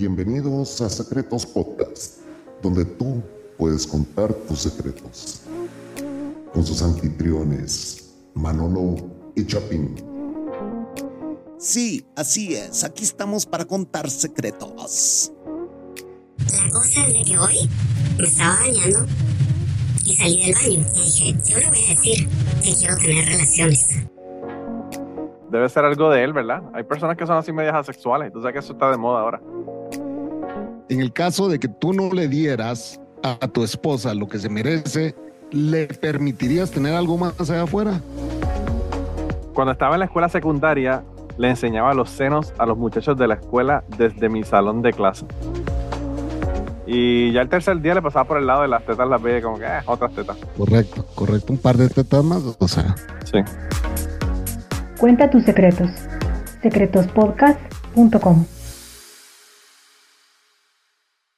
Bienvenidos a Secretos Podcast, donde tú puedes contar tus secretos. Con sus anfitriones, Manolo y Chapín. Sí, así es. Aquí estamos para contar secretos. La cosa es de que hoy me estaba bañando y salí del baño y dije, yo le voy a decir que quiero tener relaciones. Debe ser algo de él, ¿verdad? Hay personas que son así medias asexuales. Sabes que eso está de moda ahora. En el caso de que tú no le dieras a tu esposa lo que se merece, ¿le permitirías tener algo más allá afuera? Cuando estaba en la escuela secundaria, le enseñaba los senos a los muchachos de la escuela desde mi salón de clase. Y ya el tercer día le pasaba por el lado de las tetas, las veía como que, eh, otras tetas. Correcto, correcto. Un par de tetas más, o sea. Sí. Cuenta tus secretos. secretospodcast.com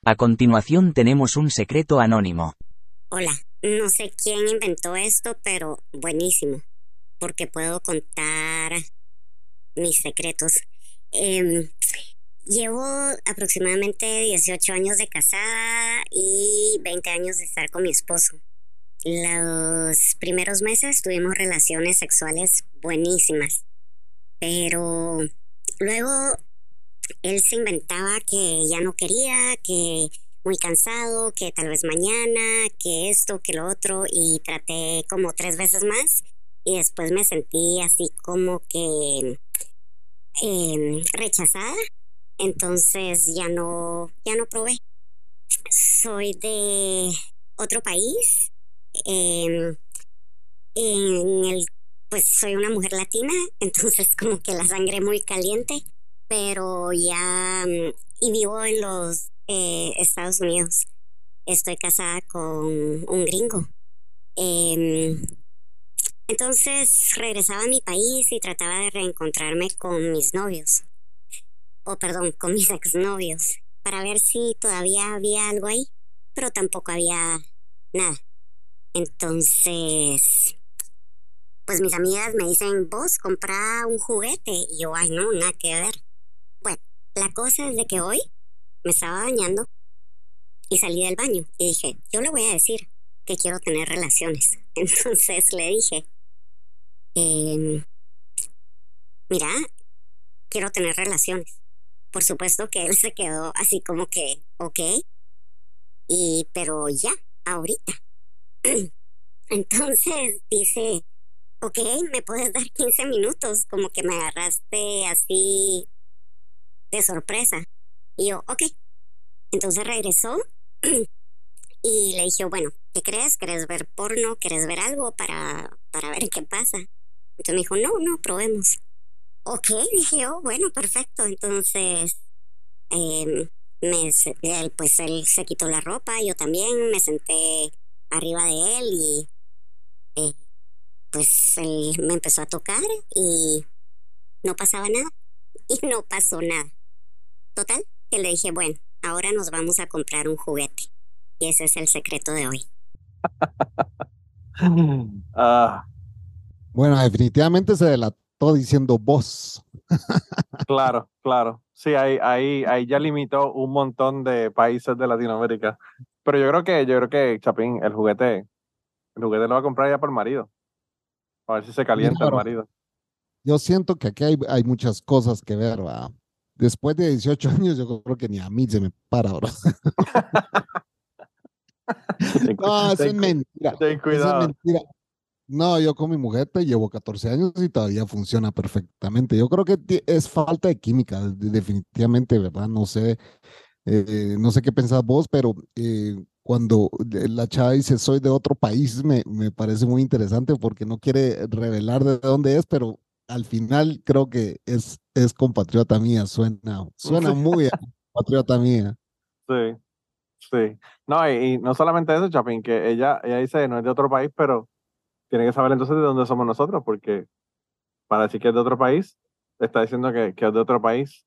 A continuación tenemos un secreto anónimo. Hola, no sé quién inventó esto, pero buenísimo, porque puedo contar mis secretos. Em, llevo aproximadamente 18 años de casada y 20 años de estar con mi esposo. Los primeros meses tuvimos relaciones sexuales buenísimas, pero luego él se inventaba que ya no quería, que muy cansado, que tal vez mañana, que esto, que lo otro, y traté como tres veces más y después me sentí así como que em, rechazada, entonces ya no, ya no probé. Soy de otro país, em, en el, pues soy una mujer latina, entonces como que la sangre muy caliente, pero ya, mm, y vivo en los eh, Estados Unidos. Estoy casada con un gringo. Em, entonces regresaba a mi país y trataba de reencontrarme con mis novios. O perdón, con mis exnovios. Para ver si todavía había algo ahí. Pero tampoco había nada. Entonces, pues mis amigas me dicen, vos compra un juguete. Y yo, ay, no, nada que ver. Bueno, la cosa es de que hoy me estaba bañando y salí del baño y dije, yo le voy a decir que quiero tener relaciones. Entonces le dije, em, mira, quiero tener relaciones. Por supuesto que él se quedó así como que, ok, y pero ya, ahorita. Entonces dice, ok, me puedes dar 15 minutos, como que me agarraste así de sorpresa. Y yo, ok. Entonces regresó y le dije, bueno, ¿qué crees? ¿Quieres ver porno? ¿Quieres ver algo para, para ver qué pasa? Entonces me dijo, no, no, probemos. Ok, dije yo, bueno, perfecto. Entonces, él, pues él se quitó la ropa, yo también me senté arriba de él y eh, pues él me empezó a tocar y no pasaba nada. Y no pasó nada. Total, que le dije, bueno, ahora nos vamos a comprar un juguete. Y ese es el secreto de hoy. Ah, Bueno, definitivamente se delató diciendo vos. claro, claro. Sí, ahí, ahí, ahí ya limitó un montón de países de Latinoamérica. Pero yo creo que, yo creo que, Chapín, el juguete, el juguete lo va a comprar ya por el marido. A ver si se calienta el marido. Yo siento que aquí hay, hay muchas cosas que ver, ¿va? Después de 18 años, yo creo que ni a mí se me para, cu- No, eso es mentira. ten Eso es cuidado. mentira. No, yo con mi mujer te llevo 14 años y todavía funciona perfectamente. Yo creo que es falta de química, de- definitivamente, ¿verdad? No sé, eh, no sé qué pensás vos, pero eh, cuando la chava dice soy de otro país, me, me parece muy interesante porque no quiere revelar de dónde es, pero al final creo que es, es compatriota mía, suena, suena muy a compatriota mía. Sí, sí. No, y, y no solamente eso, Chapín, que ella, ella dice no es de otro país, pero tiene que saber entonces de dónde somos nosotros, porque para decir que es de otro país, está diciendo que, que es de otro país.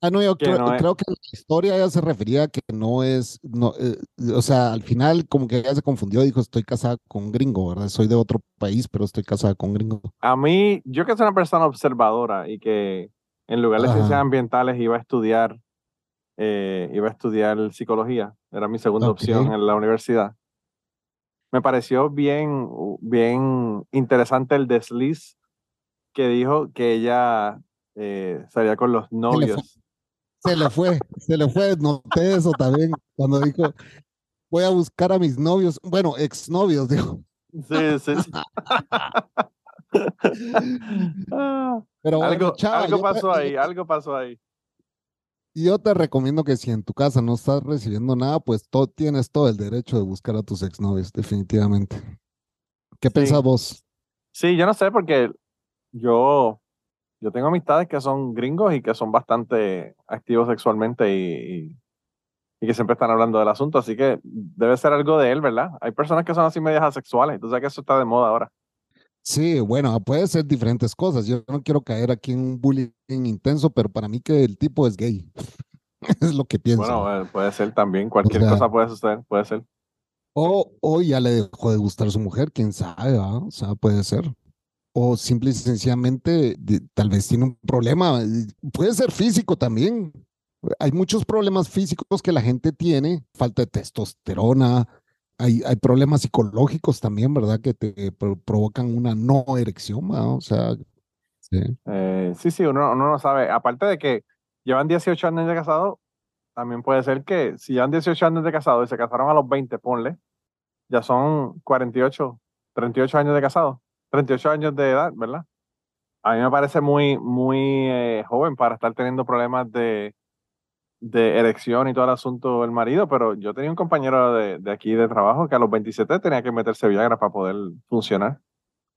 Ah, no, yo que creo, no es- creo que la historia ella se refería a que no es, no, eh, o sea, al final como que ella se confundió, dijo, estoy casada con un gringo, ¿verdad? Soy de otro país, pero estoy casada con un gringo. A mí, yo que soy una persona observadora y que en lugar de ciencias ambientales iba a estudiar eh, iba a estudiar psicología, era mi segunda Ok. opción en la universidad. Me pareció bien, bien interesante el desliz que dijo que ella eh, salía con los novios. Se le fue, se le fue, noté eso también cuando dijo, voy a buscar a mis novios, bueno, exnovios, dijo. Sí, sí, sí. Pero bueno, algo, chava, algo te- pasó ahí, algo pasó ahí. Yo te recomiendo que si en tu casa no estás recibiendo nada, pues to- tienes todo el derecho de buscar a tus exnovios, definitivamente. ¿Qué Sí. pensás vos? Sí, yo no sé porque yo, yo tengo amistades que son gringos y que son bastante activos sexualmente y, y, y que siempre están hablando del asunto, así que debe ser algo de él, ¿verdad? Hay personas que son así medias asexuales, sabes que eso está de moda ahora. Sí, bueno, puede ser diferentes cosas. Yo no quiero caer aquí en un bullying intenso, pero para mí que el tipo es gay. es lo que pienso. Bueno, eh, puede ser también, cualquier sea- cosa puede suceder, puede ser. O, o ya le dejó de gustar su mujer, quién sabe, ¿va? O sea, puede ser. O simple y sencillamente, tal vez tiene un problema. Puede ser físico también. Hay muchos problemas físicos que la gente tiene, falta de testosterona. Hay, hay problemas psicológicos también, ¿verdad? Que te pro- provocan una no erección. O sea, sí. Eh, sí, uno no sabe. Aparte de que llevan 18 años de casado, también puede ser que si llevan 18 años de casado y se casaron a los 20, ponle, ya son 48, 38 años de casado, 38 años de edad, ¿verdad? A mí me parece muy, muy eh, joven para estar teniendo problemas de, de erección y todo el asunto del marido, pero yo tenía un compañero de, de aquí de trabajo que a los 27 tenía que meterse Viagra para poder funcionar.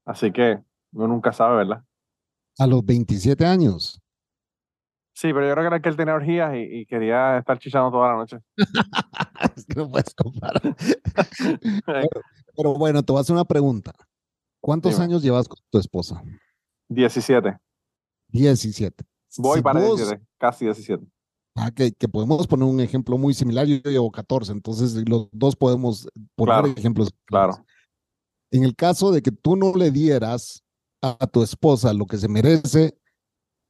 Así que uno nunca sabe, ¿verdad? A los 27 años. Sí, pero yo creo que era que él tenía orgías y, y quería estar chichando toda la noche. Es que no puedes comparar. Pero, pero bueno, te voy a hacer una pregunta. ¿Cuántos Dime. años llevas con tu esposa? 17. 17. Voy Si para vos- 17, casi 17. Ah, que, que podemos poner un ejemplo muy similar. Yo llevo 14, entonces los dos podemos poner Claro, ejemplos. Claro. En el caso de que tú no le dieras a tu esposa lo que se merece,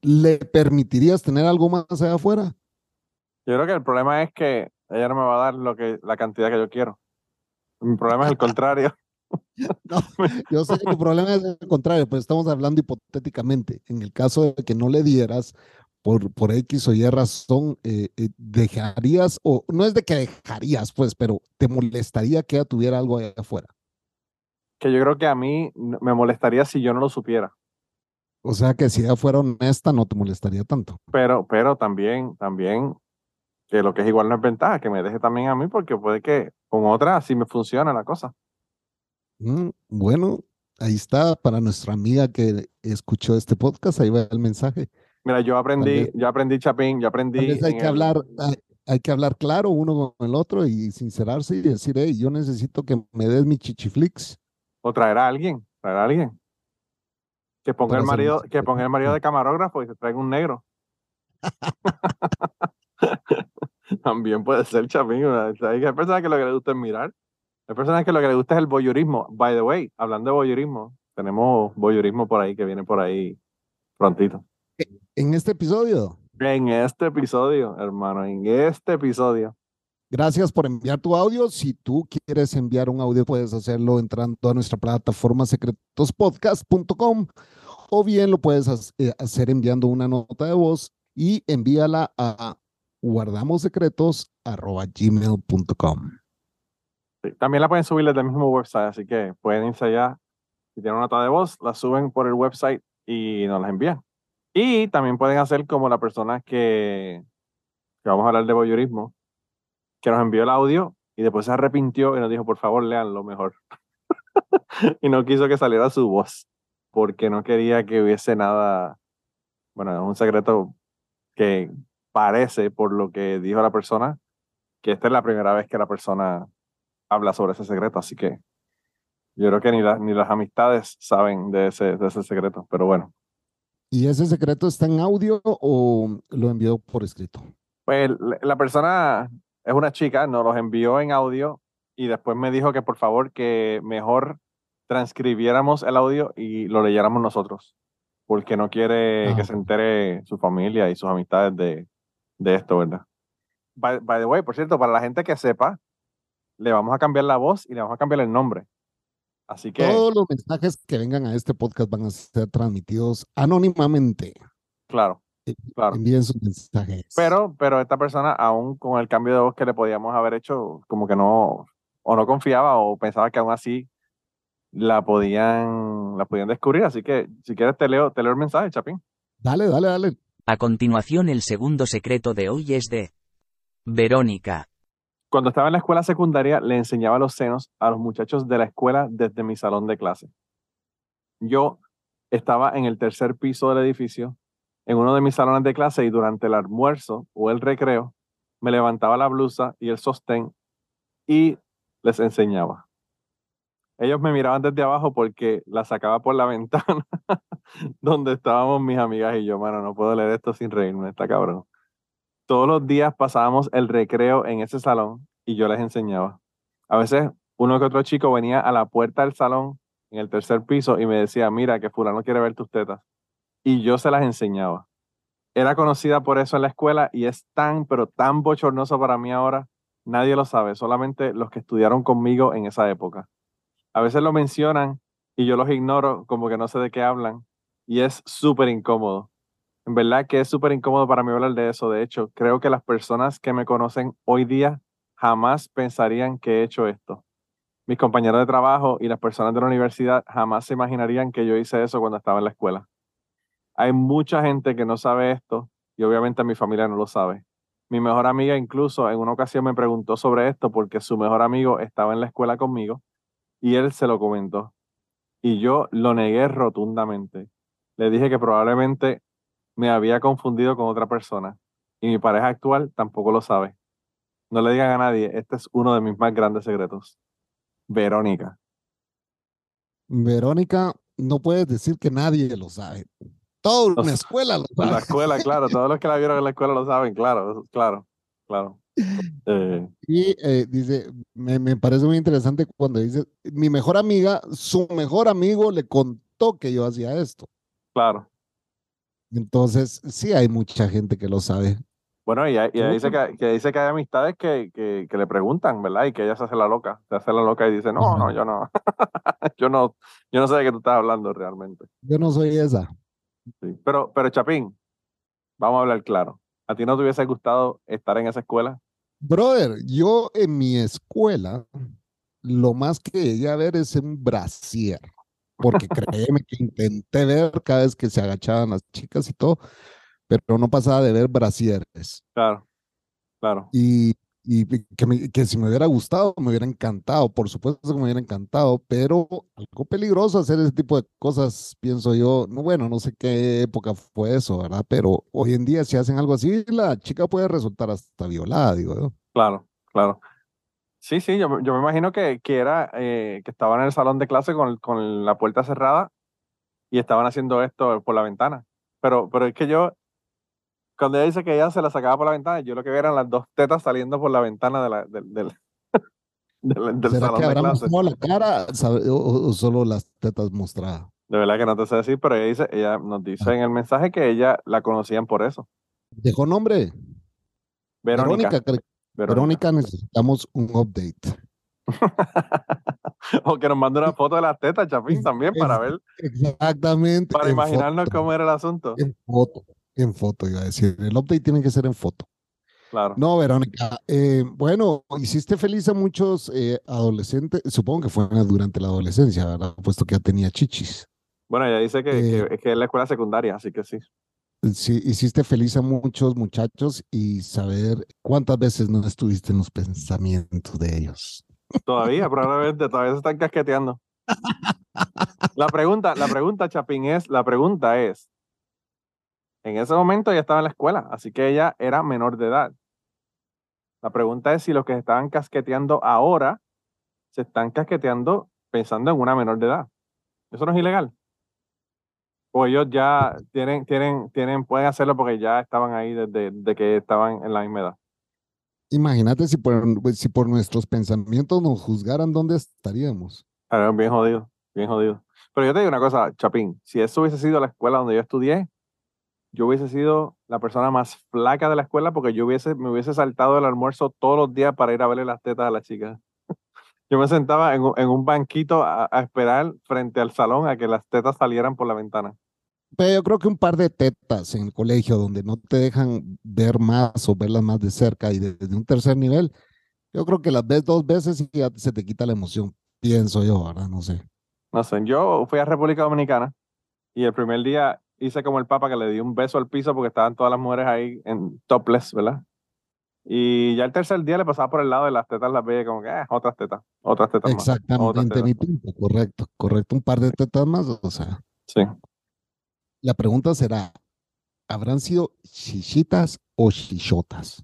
¿le permitirías tener algo más allá afuera? Yo creo que el problema es que ella no me va a dar lo que, la cantidad que yo quiero. Mi problema es el contrario. Yo sé que tu problema es el contrario, pero estamos hablando hipotéticamente. En el caso de que no le dieras por, por X o Y razón, eh, eh, dejarías, o no es de que dejarías, pues, pero te molestaría que ella tuviera algo allá afuera. Que yo creo que a mí no- me molestaría si yo no lo supiera. O sea que si ella fuera honesta, no te molestaría tanto. Pero, pero también, también, que lo que es igual no es ventaja, que me deje también a mí, porque puede que con otra así me funcione la cosa. Mm, bueno, ahí está para nuestra amiga que escuchó este podcast, ahí va el mensaje. Mira, yo aprendí, yo aprendí Chapín, yo aprendí. Hay que el- hablar, hay, hay que hablar claro uno con el otro y sincerarse y decir, hey, yo necesito que me des mi chichiflix. O traer a alguien, traer a alguien. Que ponga Para el marido, que ponga el marido de camarógrafo y se traiga un negro. También puede ser chapín. hay personas que lo que les gusta es mirar. Hay personas que lo que les gusta es el voyeurismo. By the way, hablando de voyeurismo, tenemos voyeurismo por ahí que viene por ahí prontito. En este episodio, En este episodio, hermano, en este episodio. gracias por enviar tu audio. Si tú quieres enviar un audio, puedes hacerlo entrando a nuestra plataforma secretospodcast.com o bien lo puedes eh, hacer enviando una nota de voz y envíala a guardamosecretos.gmail.com. Sí, También la pueden subir desde el mismo website, así que pueden irse allá. Si tienen una nota de voz, la suben por el website y nos las envían. Y también pueden hacer como la persona que, que vamos a hablar de voyeurismo, que nos envió el audio y después se arrepintió y nos dijo, por favor, leanlo mejor. y no quiso que saliera su voz, porque no quería que hubiese nada, bueno, es un secreto que parece, por lo que dijo la persona, que esta es la primera vez que la persona habla sobre ese secreto, así que yo creo que ni, la- ni las amistades saben de ese, de ese secreto, pero bueno. ¿Y ese secreto está en audio o lo envió por escrito? Pues la- persona es una chica, nos los envió en audio y después me dijo que por favor que mejor transcribiéramos el audio y lo leyéramos nosotros, porque no quiere Ah, que se entere su familia y sus amistades de, de esto, ¿verdad? by, by the way, por cierto, para la gente que sepa, le vamos a cambiar la voz y le vamos a cambiar el nombre. Así que, Todos los mensajes que vengan a este podcast van a ser transmitidos anónimamente. claro, Eh, claro. Envíen sus mensajes. Pero, pero esta persona, aún con el cambio de voz que le podíamos haber hecho, como que no, o no confiaba o pensaba que aún así la podían, la podían descubrir. Así que, si quieres, te leo, te leo el mensaje, Chapín. Dale, dale, dale. A continuación el segundo secreto de hoy es de Verónica. Cuando estaba en la escuela secundaria, le enseñaba los senos a los muchachos de la escuela desde mi salón de clase. Yo estaba en el tercer piso del edificio, en uno de mis salones de clase, y durante el almuerzo o el recreo, me levantaba la blusa y el sostén y les enseñaba. Ellos me miraban desde abajo porque la sacaba por la ventana donde estábamos mis amigas y yo, mano, no puedo leer esto sin reírme, está cabrón. Todos los días pasábamos el recreo en ese salón y yo les enseñaba. A veces uno que otro chico venía a la puerta del salón en el tercer piso y me decía, mira, que fulano quiere ver tus tetas. Y yo se las enseñaba. Era conocida por eso en la escuela y es tan, pero tan bochornoso para mí ahora. Nadie lo sabe, solamente los que estudiaron conmigo en esa época. A veces lo mencionan y yo los ignoro como que no sé de qué hablan y es súper incómodo. En verdad que es súper incómodo para mí hablar de eso. De hecho, creo que las personas que me conocen hoy día jamás pensarían que he hecho esto. Mis compañeros de trabajo y las personas de la universidad jamás se imaginarían que yo hice eso cuando estaba en la escuela. Hay mucha gente que no sabe esto y obviamente mi familia no lo sabe. Mi mejor amiga incluso en una ocasión me preguntó sobre esto porque su mejor amigo estaba en la escuela conmigo y él se lo comentó. Y yo lo negué rotundamente. Le dije que probablemente me había confundido con otra persona y mi pareja actual tampoco lo sabe. No le digan a nadie, este es uno de mis más grandes secretos. Verónica. Verónica, no puedes decir que nadie lo sabe. Toda una escuela lo En la sabe. escuela, claro, todos los que la vieron en la escuela lo saben, claro, claro, claro. Eh, Y eh, dice, me, me parece muy interesante cuando dice, mi mejor amiga, su mejor amigo le contó que yo hacía esto. claro. Entonces, sí hay mucha gente que lo sabe. Bueno, y, y dice que, que dice que hay amistades que, que, que le preguntan, ¿verdad? Y que ella se hace la loca, se hace la loca y dice, no, no, yo no, yo no, yo no sé de qué tú estás hablando realmente. Yo no soy esa. Sí. Pero, pero Chapín, vamos a hablar claro. ¿A ti no te hubiese gustado estar en esa escuela? Brother, yo en mi escuela, lo más que llegué a ver es un brasier. Porque créeme que intenté ver cada vez que se agachaban las chicas y todo, pero no pasaba de ver brasieres. Claro, claro. Y, y que, me- que si me hubiera gustado, me hubiera encantado, por supuesto que me hubiera encantado, pero algo peligroso hacer ese tipo de cosas, pienso yo. No, bueno, no sé qué época fue eso, ¿verdad? Pero hoy en día si hacen algo así, la chica puede resultar hasta violada, digo yo. Claro, claro. Sí, sí, yo, me- yo me imagino que, que era eh, que estaban en el salón de clase con, con la puerta cerrada y estaban haciendo esto por la ventana. Pero, pero es que yo, cuando ella dice que ella se la sacaba por la ventana, yo lo que veía eran las dos tetas saliendo por la ventana de la, del, del, del- del ¿Será salón que de clase. la cara o, solo las tetas mostradas? De verdad que no te sé decir, pero ella dice, ella nos dice en el mensaje que ella la conocían por eso. ¿Dejó nombre? Verónica. Verónica, Verónica. Verónica, necesitamos un update. o que nos mande una foto de las tetas, Chapín, también, para ver, Exactamente. para imaginarnos foto, cómo era el asunto. En foto, en foto, iba a decir. El update tiene que ser en foto. Claro. No, Verónica. eh, bueno, hiciste feliz a muchos eh, adolescentes, supongo que fue durante la adolescencia, ¿verdad? Puesto que ya tenía chichis. Bueno, ella dice que, Eh, que, que es la escuela secundaria, así que sí. Sí, hiciste feliz a muchos muchachos y saber cuántas veces no estuviste en los pensamientos de ellos. Todavía, probablemente, todavía se están casqueteando. La pregunta, la pregunta, Chapín, es, la pregunta es, en ese momento ella estaba en la escuela, así que ella era menor de edad. La pregunta es si los que se estaban casqueteando ahora se están casqueteando pensando en una menor de edad. ¿Eso no es ilegal? O ellos ya tienen, tienen, tienen, pueden hacerlo porque ya estaban ahí desde, desde que estaban en la misma edad. Imagínate si por, pues, si por nuestros pensamientos nos juzgaran, ¿dónde estaríamos? Claro, bien jodido, bien jodido. Pero yo te digo una cosa, Chapín, si eso hubiese sido la escuela donde yo estudié, yo hubiese sido la persona más flaca de la escuela porque yo hubiese, me hubiese saltado el almuerzo todos los días para ir a verle las tetas a la chica. Yo me sentaba en, un- en un banquito a, a esperar frente al salón a que las tetas salieran por la ventana. Pero yo creo que un par de tetas en el colegio donde no te dejan ver más o verlas más de cerca y desde un tercer nivel, yo creo que las ves dos veces y ya se te quita la emoción, pienso yo, ¿verdad? No sé. No sé, yo fui a República Dominicana y el primer día hice como el papa que le di un beso al piso porque estaban todas las mujeres ahí en topless, ¿verdad? Y ya el tercer día le pasaba por el lado de las tetas, las veía como que, ah, otras tetas, otras tetas más. Exactamente, tetas. mi punto, correcto, correcto. Un par de tetas más, o sea, Sí. la pregunta será, ¿habrán sido chichitas o chichotas?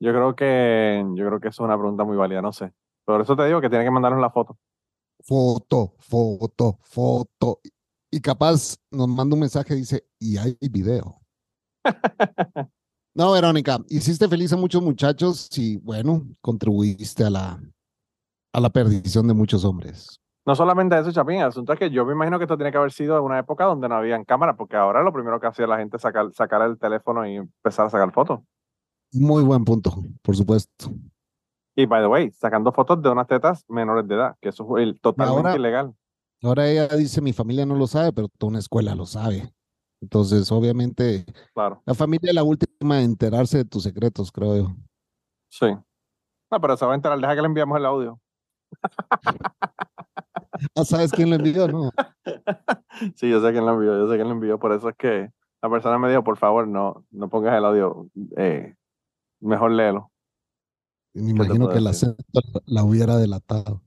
Yo creo que, yo creo que eso es una pregunta muy válida, no sé. Por eso te digo que tiene que mandarnos la foto. Foto, foto, foto. Y capaz nos manda un mensaje y dice, y hay video. No, Verónica, hiciste feliz a muchos muchachos y bueno, contribuiste a la, a la perdición de muchos hombres. No solamente eso, Chapín, el asunto es que yo me imagino que esto tiene que haber sido en una época donde no habían cámaras, porque ahora lo primero que hacía la gente es sacar, sacar el teléfono y empezar a sacar fotos. Muy buen punto, por supuesto. Y, by the way, sacando fotos de unas tetas menores de edad, que eso es totalmente ahora- ilegal. Ahora ella dice, mi familia no lo sabe, pero toda una escuela lo sabe. Entonces, obviamente, Claro, la familia es la última en enterarse de tus secretos, creo yo. sí. No, pero se va a enterar, deja que le enviamos el audio. Ah, ¿sabes quién lo envió? No. Sí, yo sé quién lo envió, yo sé quién lo envió, por eso es que la persona me dijo, por favor, no, no pongas el audio, eh, mejor léelo. Me imagino que el decir? acento la hubiera delatado.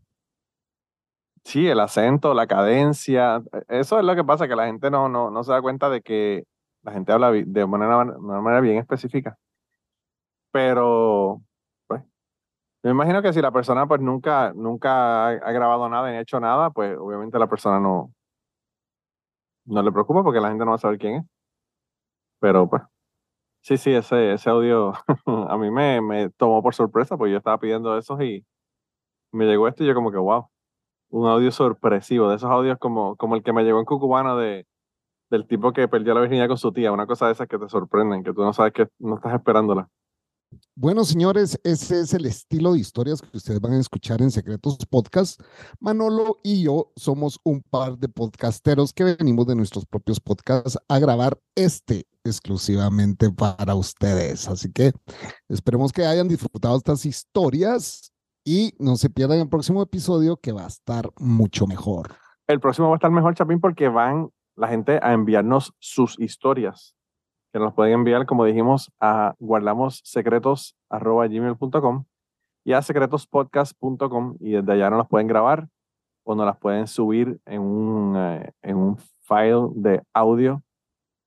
Sí, el acento, la cadencia, e- eso es lo que pasa, que la gente no, no, no se da cuenta de que la gente habla de de una manera bien específica. Pero, pues, me imagino que si la persona pues nunca, nunca ha, grabado nada ni hecho nada, pues obviamente la persona no, no le preocupa porque la gente no va a saber quién es. Pero pues, sí, sí, ese, ese audio a mí me, me tomó por sorpresa, porque yo estaba pidiendo esos y me llegó esto y yo como que, wow un audio sorpresivo, de esos audios como, como el que me llegó en Cucubano de, del tipo que perdió la virginidad con su tía, una cosa de esas que te sorprenden, que tú no sabes que no estás esperándola. Bueno, señores, ese es el estilo de historias que ustedes van a escuchar en Secretos Podcast. Manolo y yo somos un par de podcasteros que venimos de nuestros propios podcasts a grabar este exclusivamente para ustedes. Así que esperemos que hayan disfrutado estas historias y no se pierdan el próximo episodio que va a estar mucho mejor. El próximo va a estar mejor, Chapín, porque van la gente a enviarnos sus historias, que nos pueden enviar, como dijimos, a guardamossecretos.gmail.com y a secretospodcast.com y desde allá nos las pueden grabar o nos las pueden subir en un, eh, en un file de audio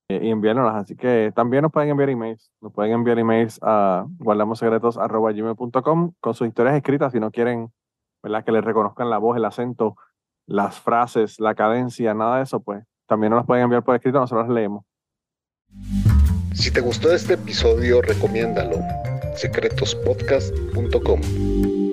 eh, y enviárnoslas. Así que también nos pueden enviar emails. Nos pueden enviar emails a guardamossecretos.gmail.com con sus historias escritas si no quieren ¿verdad? que les reconozcan la voz, el acento, las frases, la cadencia, nada de eso, pues también nos las pueden enviar por escrito, nosotros las leemos. Si te gustó este episodio, recomiéndalo. secretospodcast.com